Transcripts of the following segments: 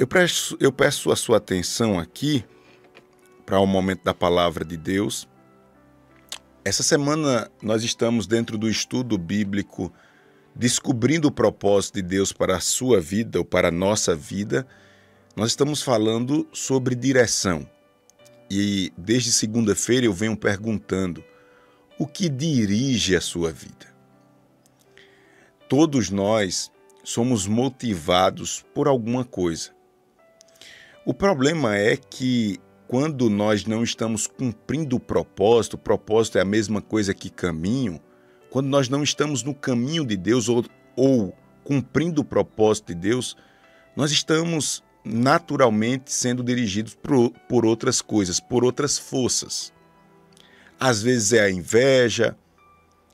Eu peço, eu peço a sua atenção aqui para o momento da palavra de Deus. Essa semana nós estamos dentro do estudo bíblico descobrindo o propósito de Deus para a sua vida ou para a nossa vida. Nós estamos falando sobre direção. E desde segunda-feira eu venho perguntando: o que dirige a sua vida? Todos nós somos motivados por alguma coisa. O problema é que quando nós não estamos cumprindo o propósito, o propósito é a mesma coisa que caminho, quando nós não estamos no caminho de Deus ou, ou cumprindo o propósito de Deus, nós estamos naturalmente sendo dirigidos por, por outras coisas, por outras forças. Às vezes é a inveja,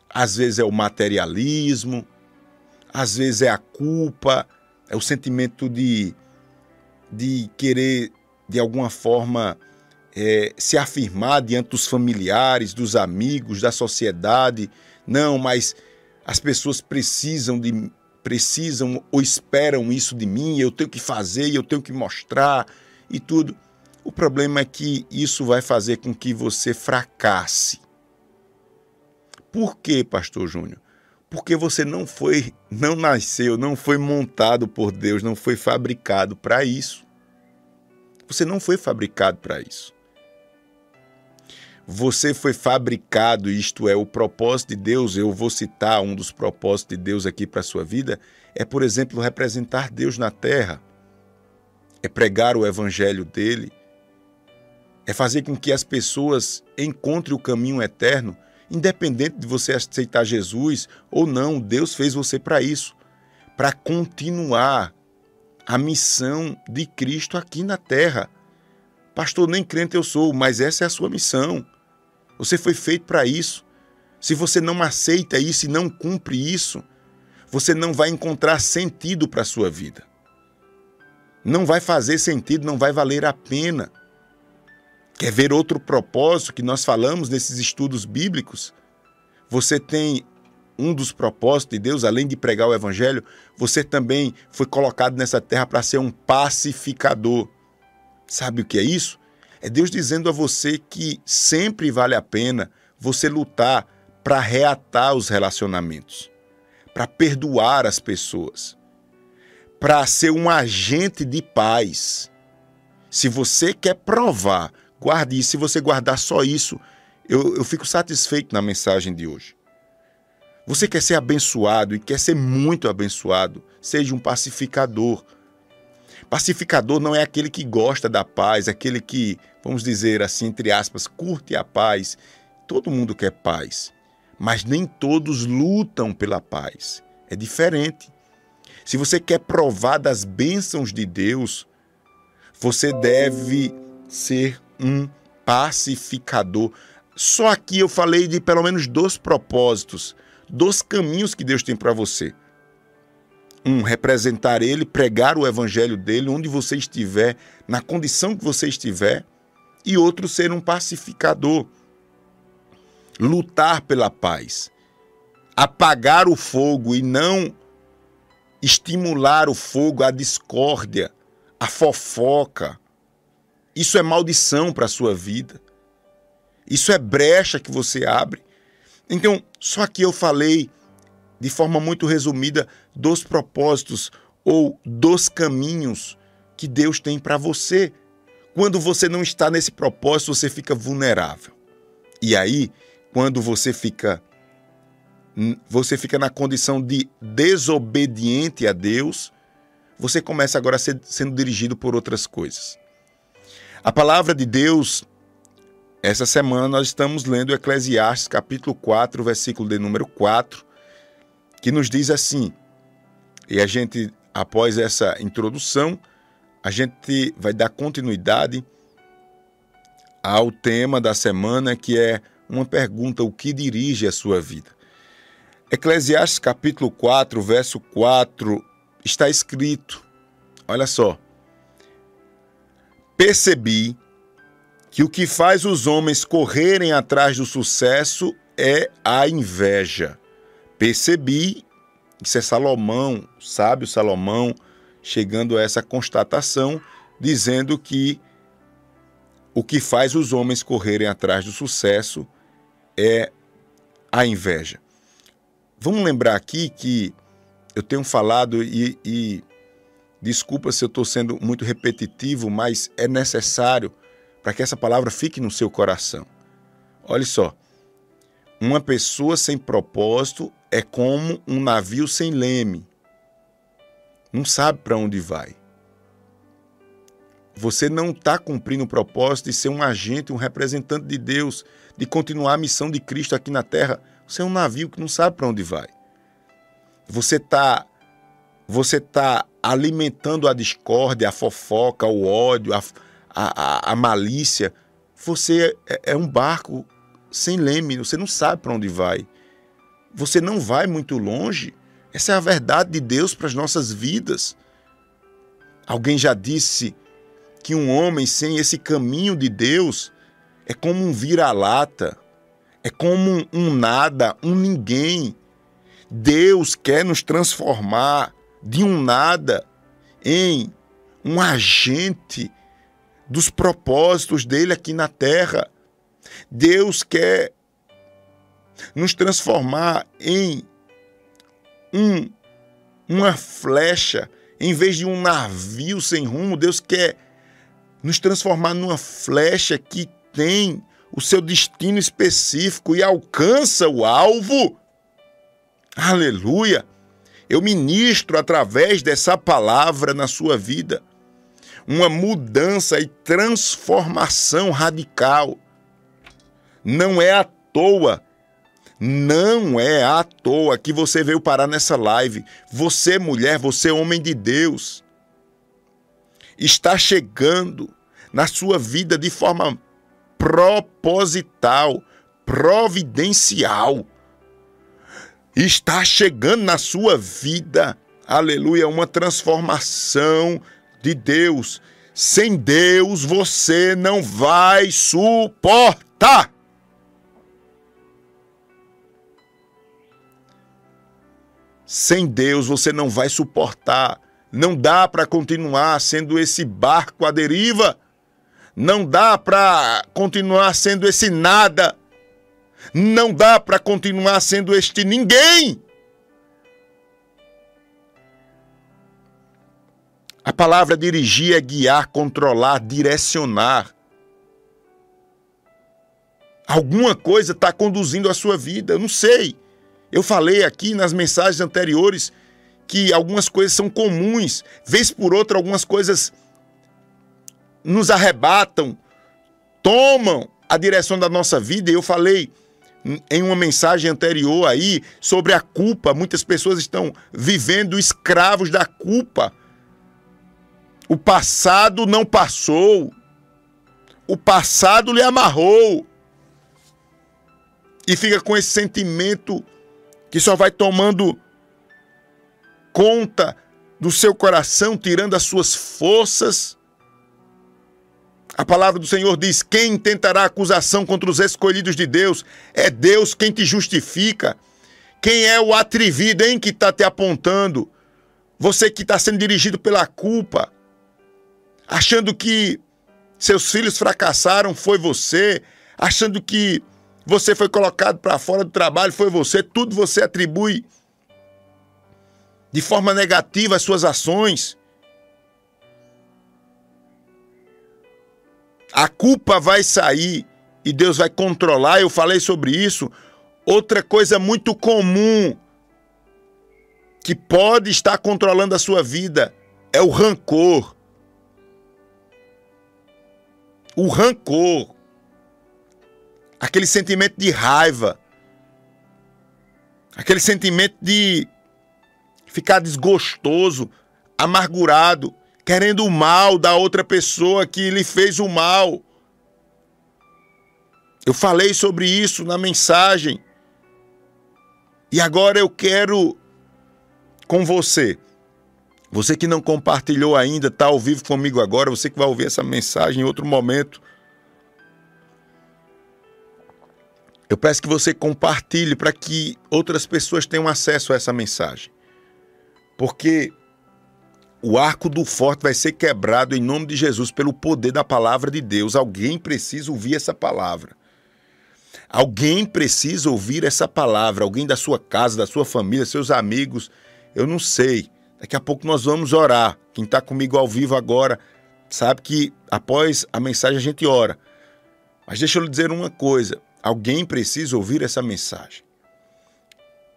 às vezes é o materialismo, às vezes é a culpa, é o sentimento de de querer, de alguma forma, é, se afirmar diante dos familiares, dos amigos, da sociedade. Não, mas as pessoas precisam de precisam ou esperam isso de mim, eu tenho que fazer, eu tenho que mostrar e tudo. O problema é que isso vai fazer com que você fracasse. Por quê, pastor Júnior? Porque você não foi, não nasceu, não foi montado por Deus, não foi fabricado para isso. Você não foi fabricado para isso. Você foi fabricado, isto é, o propósito de Deus. Eu vou citar um dos propósitos de Deus aqui para a sua vida: é, por exemplo, representar Deus na terra, é pregar o evangelho dele, é fazer com que as pessoas encontrem o caminho eterno, independente de você aceitar Jesus ou não. Deus fez você para isso, para continuar a missão de Cristo aqui na terra. Pastor, nem crente eu sou, mas essa é a sua missão. Você foi feito para isso. Se você não aceita isso e não cumpre isso, você não vai encontrar sentido para a sua vida. Não vai fazer sentido, não vai valer a pena. Quer ver outro propósito que nós falamos nesses estudos bíblicos? Você tem um dos propósitos de Deus, além de pregar o evangelho, você também foi colocado nessa terra para ser um pacificador. Sabe o que é isso? É Deus dizendo a você que sempre vale a pena você lutar para reatar os relacionamentos, para perdoar as pessoas, para ser um agente de paz. Se você quer provar, guarde isso. Se você guardar só isso, eu, eu fico satisfeito na mensagem de hoje. Você quer ser abençoado e quer ser muito abençoado, seja um pacificador. Pacificador não é aquele que gosta da paz, aquele que, vamos dizer assim, entre aspas, curte a paz. Todo mundo quer paz, mas nem todos lutam pela paz. É diferente. Se você quer provar das bênçãos de Deus, você deve ser um pacificador. Só aqui eu falei de pelo menos dois propósitos dos caminhos que Deus tem para você. Um, representar Ele, pregar o evangelho dele onde você estiver, na condição que você estiver. E outro, ser um pacificador. Lutar pela paz. Apagar o fogo e não estimular o fogo, a discórdia, a fofoca. Isso é maldição para a sua vida. Isso é brecha que você abre então, só que eu falei de forma muito resumida dos propósitos ou dos caminhos que Deus tem para você. Quando você não está nesse propósito, você fica vulnerável. E aí, quando você fica você fica na condição de desobediente a Deus, você começa agora a ser sendo dirigido por outras coisas. A palavra de Deus essa semana nós estamos lendo Eclesiastes capítulo 4, versículo de número 4, que nos diz assim: e a gente, após essa introdução, a gente vai dar continuidade ao tema da semana, que é uma pergunta: o que dirige a sua vida? Eclesiastes capítulo 4, verso 4, está escrito: olha só. Percebi que o que faz os homens correrem atrás do sucesso é a inveja. Percebi, isso é Salomão, sábio Salomão, chegando a essa constatação, dizendo que o que faz os homens correrem atrás do sucesso é a inveja. Vamos lembrar aqui que eu tenho falado e, e desculpa se eu estou sendo muito repetitivo, mas é necessário para que essa palavra fique no seu coração. Olha só, uma pessoa sem propósito é como um navio sem leme. Não sabe para onde vai. Você não está cumprindo o propósito de ser um agente, um representante de Deus, de continuar a missão de Cristo aqui na terra. Você é um navio que não sabe para onde vai. Você está você tá alimentando a discórdia, a fofoca, o ódio, a, a, a malícia. Você é, é um barco sem leme, você não sabe para onde vai. Você não vai muito longe. Essa é a verdade de Deus para as nossas vidas. Alguém já disse que um homem sem esse caminho de Deus é como um vira-lata, é como um nada, um ninguém. Deus quer nos transformar de um nada em um agente dos propósitos dele aqui na terra. Deus quer nos transformar em um, uma flecha, em vez de um navio sem rumo, Deus quer nos transformar numa flecha que tem o seu destino específico e alcança o alvo. Aleluia! Eu ministro através dessa palavra na sua vida uma mudança e transformação radical. Não é à toa, não é à toa que você veio parar nessa live. Você, mulher, você, homem de Deus, está chegando na sua vida de forma proposital, providencial. Está chegando na sua vida, aleluia, uma transformação de Deus. Sem Deus você não vai suportar. Sem Deus você não vai suportar. Não dá para continuar sendo esse barco à deriva. Não dá para continuar sendo esse nada. Não dá para continuar sendo este ninguém. A palavra dirigir é guiar, controlar, direcionar. Alguma coisa está conduzindo a sua vida, eu não sei. Eu falei aqui nas mensagens anteriores que algumas coisas são comuns, vez por outra, algumas coisas nos arrebatam, tomam a direção da nossa vida. E eu falei em uma mensagem anterior aí sobre a culpa. Muitas pessoas estão vivendo escravos da culpa. O passado não passou. O passado lhe amarrou. E fica com esse sentimento que só vai tomando conta do seu coração, tirando as suas forças. A palavra do Senhor diz: quem tentará acusação contra os escolhidos de Deus? É Deus quem te justifica. Quem é o atrevido, hein, que está te apontando? Você que está sendo dirigido pela culpa, achando que seus filhos fracassaram, foi você, achando que você foi colocado para fora do trabalho, foi você, tudo você atribui de forma negativa as suas ações. A culpa vai sair e Deus vai controlar. Eu falei sobre isso. Outra coisa muito comum que pode estar controlando a sua vida é o rancor. O rancor. Aquele sentimento de raiva. Aquele sentimento de ficar desgostoso, amargurado, querendo o mal da outra pessoa que lhe fez o mal. Eu falei sobre isso na mensagem. E agora eu quero com você. Você que não compartilhou ainda, está ao vivo comigo agora, você que vai ouvir essa mensagem em outro momento. Eu peço que você compartilhe para que outras pessoas tenham acesso a essa mensagem. Porque O arco do forte vai ser quebrado em nome de Jesus pelo poder da palavra de Deus. Alguém precisa ouvir essa palavra. Alguém precisa ouvir essa palavra. Alguém da sua casa, da sua família, seus amigos. Eu não sei. Daqui a pouco nós vamos orar. Quem está comigo ao vivo agora sabe que após a mensagem a gente ora. Mas deixa eu lhe dizer uma coisa: alguém precisa ouvir essa mensagem.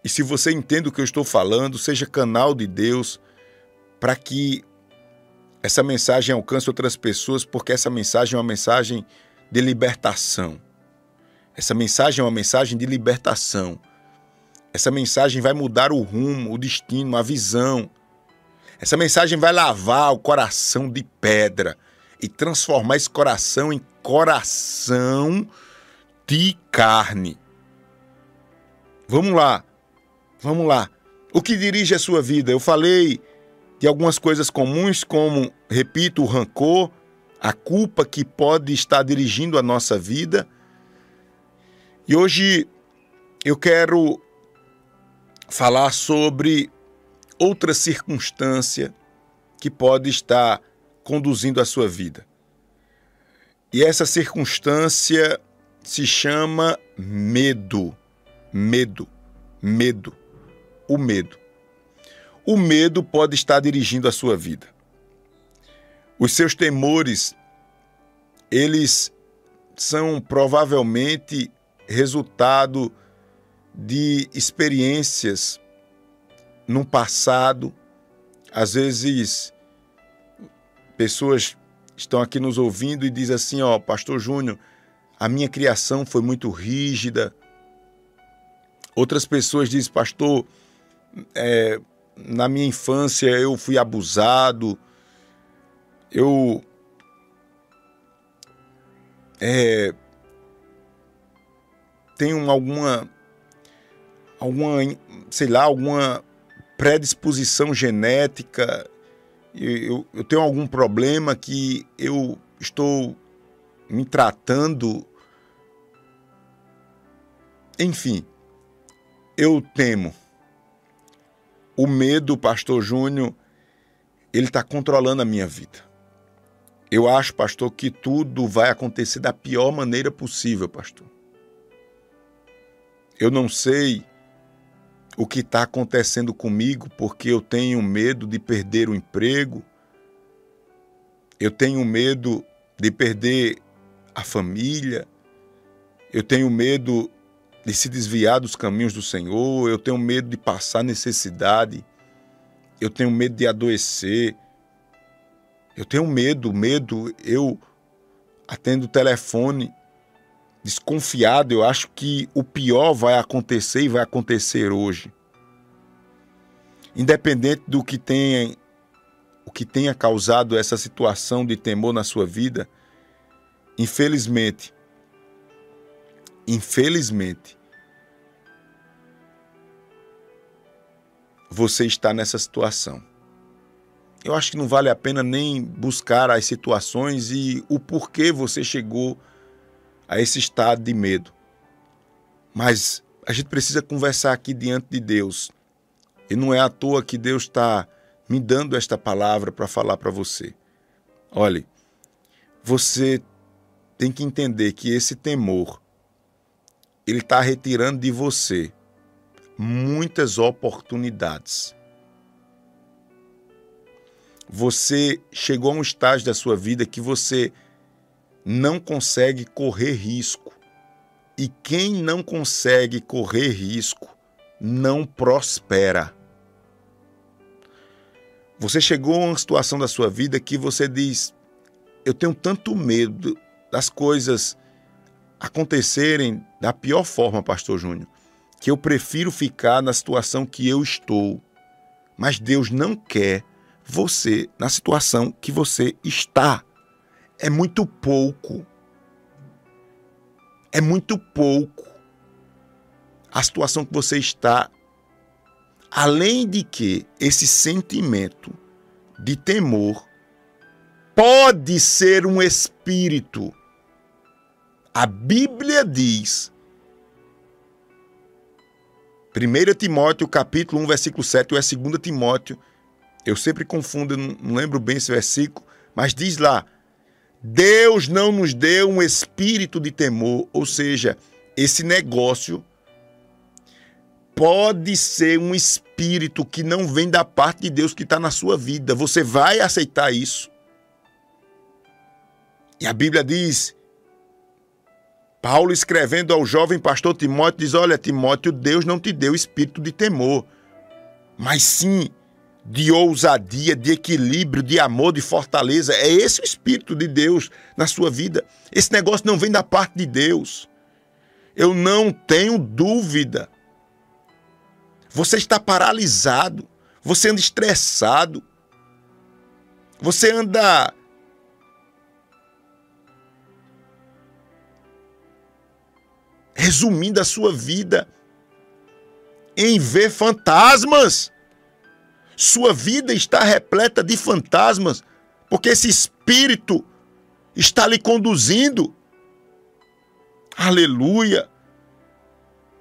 E se você entende o que eu estou falando, seja canal de Deus para que essa mensagem alcance outras pessoas, porque essa mensagem é uma mensagem de libertação. Essa mensagem é uma mensagem de libertação. Essa mensagem vai mudar o rumo, o destino, a visão. Essa mensagem vai lavar o coração de pedra e transformar esse coração em coração de carne. Vamos lá. Vamos lá. O que dirige a sua vida? Eu falei de algumas coisas comuns, como, repito, o rancor, a culpa que pode estar dirigindo a nossa vida. E hoje eu quero falar sobre outra circunstância que pode estar conduzindo a sua vida. E essa circunstância se chama medo. Medo. Medo. O medo o medo pode estar dirigindo a sua vida. Os seus temores, eles são provavelmente resultado de experiências no passado. Às vezes, pessoas estão aqui nos ouvindo e dizem assim: Ó, Pastor Júnior, a minha criação foi muito rígida. Outras pessoas dizem, Pastor, é, na minha infância eu fui abusado, eu é, tenho alguma alguma sei lá alguma predisposição genética. Eu, eu tenho algum problema que eu estou me tratando. Enfim eu temo o medo, pastor Júnior, ele está controlando a minha vida. Eu acho, pastor, que tudo vai acontecer da pior maneira possível, pastor. Eu não sei o que está acontecendo comigo porque eu tenho medo de perder o emprego, eu tenho medo de perder a família, eu tenho medo de se desviar dos caminhos do Senhor, eu tenho medo de passar necessidade, eu tenho medo de adoecer, eu tenho medo, medo, eu atendo o telefone desconfiado, eu acho que o pior vai acontecer e vai acontecer hoje. Independente do que tenha o que tenha causado essa situação de temor na sua vida, infelizmente, infelizmente, você está nessa situação. Eu acho que não vale a pena nem buscar as situações e o porquê você chegou a esse estado de medo. Mas a gente precisa conversar aqui diante de Deus. E não é à toa que Deus está me dando esta palavra para falar para você. Olhe, você tem que entender que esse temor ele está retirando de você muitas oportunidades. Você chegou a um estágio da sua vida que você não consegue correr risco. E quem não consegue correr risco não prospera. Você chegou a uma situação da sua vida que você diz: Eu tenho tanto medo das coisas acontecerem da pior forma, Pastor Júnior, que eu prefiro ficar na situação que eu estou. Mas Deus não quer você na situação que você está. É muito pouco. É muito pouco a situação que você está. Além de que esse sentimento de temor pode ser um espírito a Bíblia diz, 1 Timóteo capítulo 1, versículo 7, ou é 2 Timóteo, Eu sempre confundo, não lembro bem esse versículo, mas diz lá: Deus não nos deu um espírito de temor, ou seja, esse negócio pode ser um espírito que não vem da parte de Deus que está na sua vida. Você vai aceitar isso. E a Bíblia diz, Paulo escrevendo ao jovem pastor Timóteo, diz: Olha, Timóteo, Deus não te deu espírito de temor, mas sim de ousadia, de equilíbrio, de amor, de fortaleza. É esse o espírito de Deus na sua vida. Esse negócio não vem da parte de Deus. Eu não tenho dúvida você está paralisado, você anda estressado, você anda resumindo a sua vida em ver fantasmas. Sua vida está repleta de fantasmas, porque esse espírito está lhe conduzindo. Aleluia.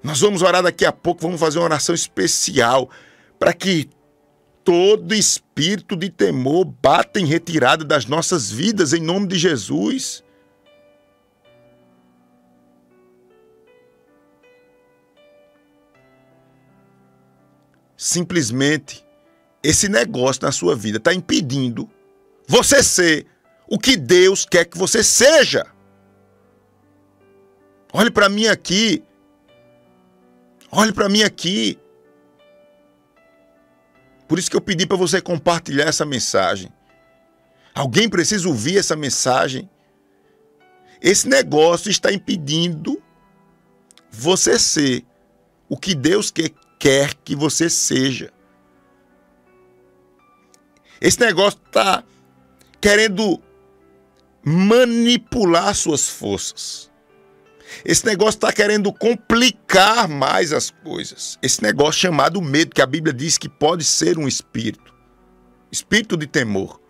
Nós vamos orar daqui a pouco, vamos fazer uma oração especial para que todo espírito de temor bata em retirada das nossas vidas, em nome de Jesus. Simplesmente, esse negócio na sua vida está impedindo você ser o que Deus quer que você seja. Olhe para mim aqui. Olhe para mim aqui. Por isso que eu pedi para você compartilhar essa mensagem. Alguém precisa ouvir essa mensagem. Esse negócio está impedindo você ser o que Deus quer, quer que você seja. Esse negócio está querendo manipular suas forças. Esse negócio está querendo complicar mais as coisas. Esse negócio chamado medo, que a Bíblia diz que pode ser um espírito espírito de temor.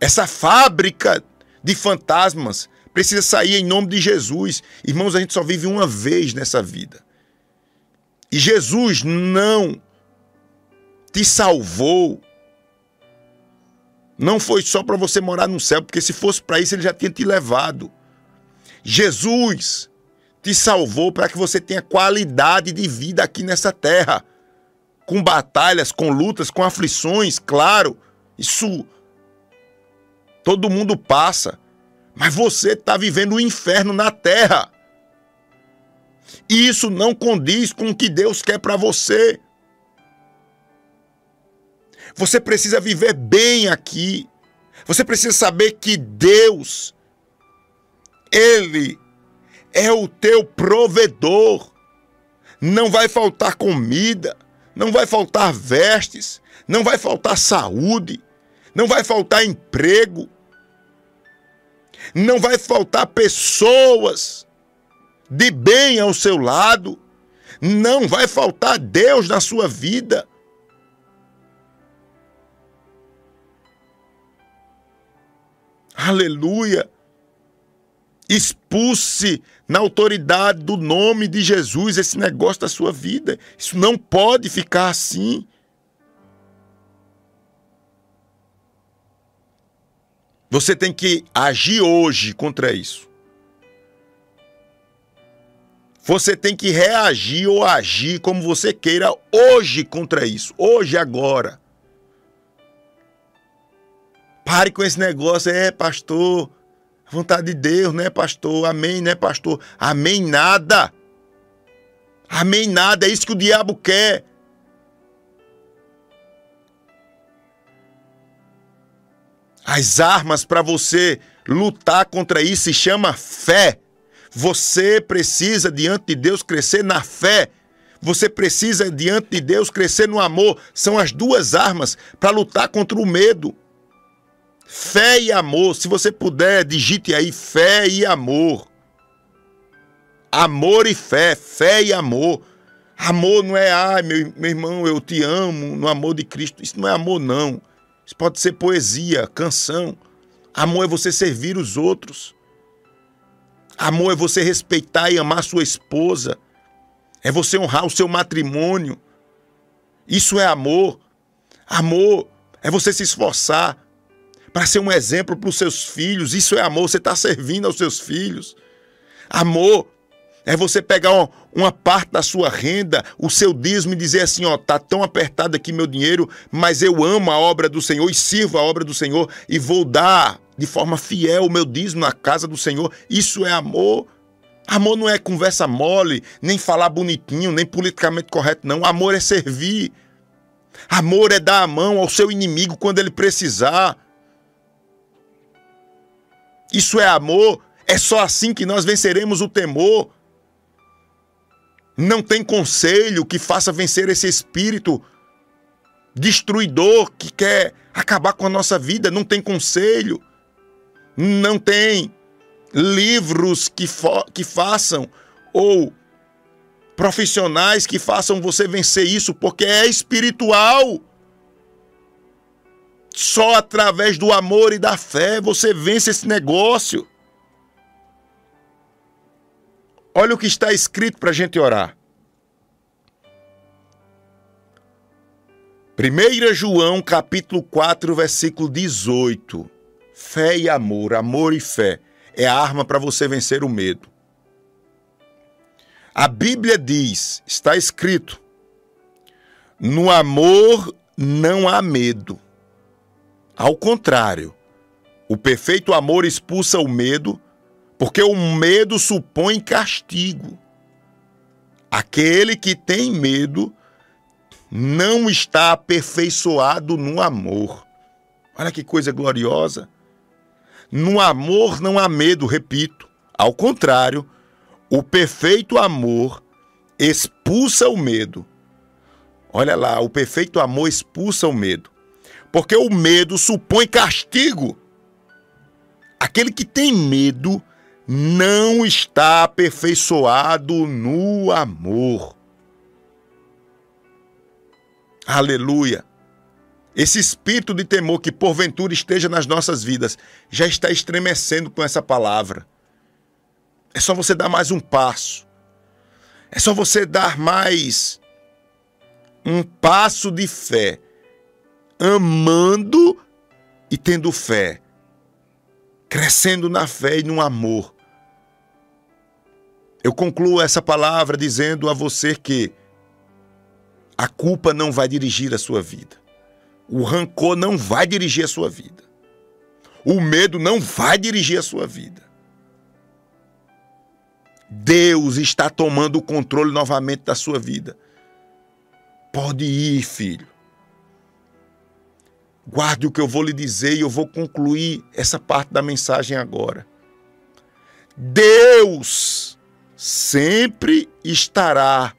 Essa fábrica de fantasmas precisa sair em nome de Jesus. Irmãos, a gente só vive uma vez nessa vida. E Jesus não te salvou. Não foi só para você morar no céu, porque se fosse para isso ele já tinha te levado. Jesus te salvou para que você tenha qualidade de vida aqui nessa terra. Com batalhas, com lutas, com aflições, claro. Isso todo mundo passa. Mas você está vivendo o um inferno na terra. E isso não condiz com o que Deus quer para você. Você precisa viver bem aqui. Você precisa saber que Deus ele é o teu provedor. Não vai faltar comida, não vai faltar vestes, não vai faltar saúde, não vai faltar emprego, não vai faltar pessoas de bem ao seu lado, não vai faltar Deus na sua vida. Aleluia expulse na autoridade do nome de Jesus esse negócio da sua vida. Isso não pode ficar assim. Você tem que agir hoje contra isso. Você tem que reagir ou agir como você queira hoje contra isso. Hoje, agora. Pare com esse negócio, é, pastor. Vontade de Deus, né, pastor? Amém, né, pastor? Amém nada. Amém nada. É isso que o diabo quer. As armas para você lutar contra isso se chama fé. Você precisa diante de Deus crescer na fé. Você precisa diante de Deus crescer no amor. São as duas armas para lutar contra o medo. Fé e amor. Se você puder, digite aí fé e amor. Amor e fé, fé e amor. Amor não é, ai, meu, meu irmão, eu te amo no amor de Cristo. Isso não é amor, não. Isso pode ser poesia, canção. Amor é você servir os outros. Amor é você respeitar e amar sua esposa. É você honrar o seu matrimônio. Isso é amor. Amor é você se esforçar para ser um exemplo para os seus filhos. Isso é amor. Você está servindo aos seus filhos. Amor é você pegar uma parte da sua renda, o seu dízimo e dizer assim, ó, tá tão apertado aqui meu dinheiro, mas eu amo a obra do Senhor e sirvo a obra do Senhor e vou dar de forma fiel o meu dízimo na casa do Senhor. Isso é amor. Amor não é conversa mole, nem falar bonitinho, nem politicamente correto, não. Amor é servir. Amor é dar a mão ao seu inimigo quando ele precisar. Isso é amor. É só assim que nós venceremos o temor. Não tem conselho que faça vencer esse espírito destruidor que quer acabar com a nossa vida. Não tem conselho. Não tem livros que, que façam ou profissionais que façam você vencer isso, porque é espiritual. Só através do amor e da fé você vence esse negócio. Olha o que está escrito para a gente orar. 1 João capítulo 4, versículo 18. Fé e amor, amor e fé é a arma para você vencer o medo. A Bíblia diz, está escrito: no amor não há medo. Ao contrário, o perfeito amor expulsa o medo porque o medo supõe castigo. Aquele que tem medo não está aperfeiçoado no amor. Olha que coisa gloriosa. No amor não há medo, repito. Ao contrário, o perfeito amor expulsa o medo. Olha lá, o perfeito amor expulsa o medo. Porque o medo supõe castigo. Aquele que tem medo não está aperfeiçoado no amor. Aleluia. Esse espírito de temor que porventura esteja nas nossas vidas já está estremecendo com essa palavra. É só você dar mais um passo. É só você dar mais um passo de fé, amando e tendo fé crescendo na fé e no amor. Eu concluo essa palavra dizendo a você que a culpa não vai dirigir a sua vida. O rancor não vai dirigir a sua vida. O medo não vai dirigir a sua vida. Deus está tomando o controle novamente da sua vida. Pode ir, filho. Guarde o que eu vou lhe dizer e eu vou concluir essa parte da mensagem agora. Deus sempre estará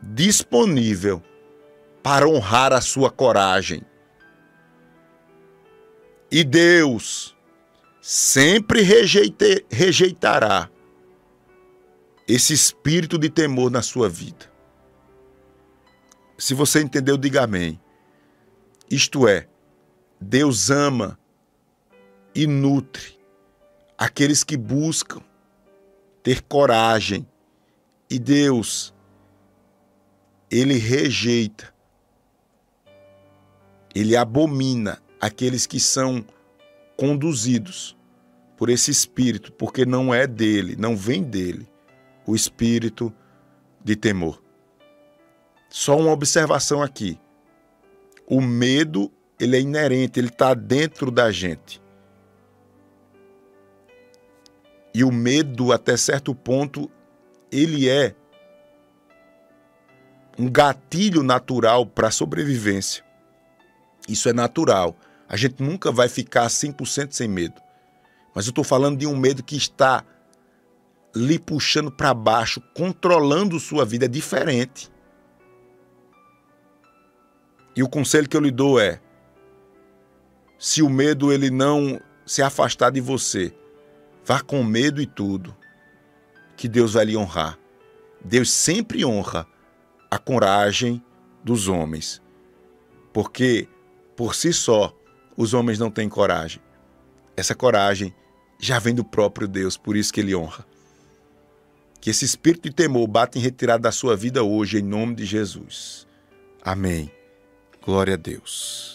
disponível para honrar a sua coragem. E Deus sempre rejeite, rejeitará esse espírito de temor na sua vida. Se você entendeu, diga amém. Isto é, Deus ama e nutre aqueles que buscam ter coragem. E Deus, ele rejeita, ele abomina aqueles que são conduzidos por esse espírito, porque não é dele, não vem dele, o espírito de temor. Só uma observação aqui. O medo, ele é inerente, ele está dentro da gente. E o medo, até certo ponto, ele é um gatilho natural para a sobrevivência. Isso é natural. A gente nunca vai ficar 100% sem medo. Mas eu estou falando de um medo que está lhe puxando para baixo, controlando sua vida. É diferente. E o conselho que eu lhe dou é: se o medo ele não se afastar de você, vá com medo e tudo, que Deus vai lhe honrar. Deus sempre honra a coragem dos homens, porque por si só os homens não têm coragem. Essa coragem já vem do próprio Deus, por isso que ele honra. Que esse espírito de temor bata em retirada da sua vida hoje, em nome de Jesus. Amém. Glória a Deus.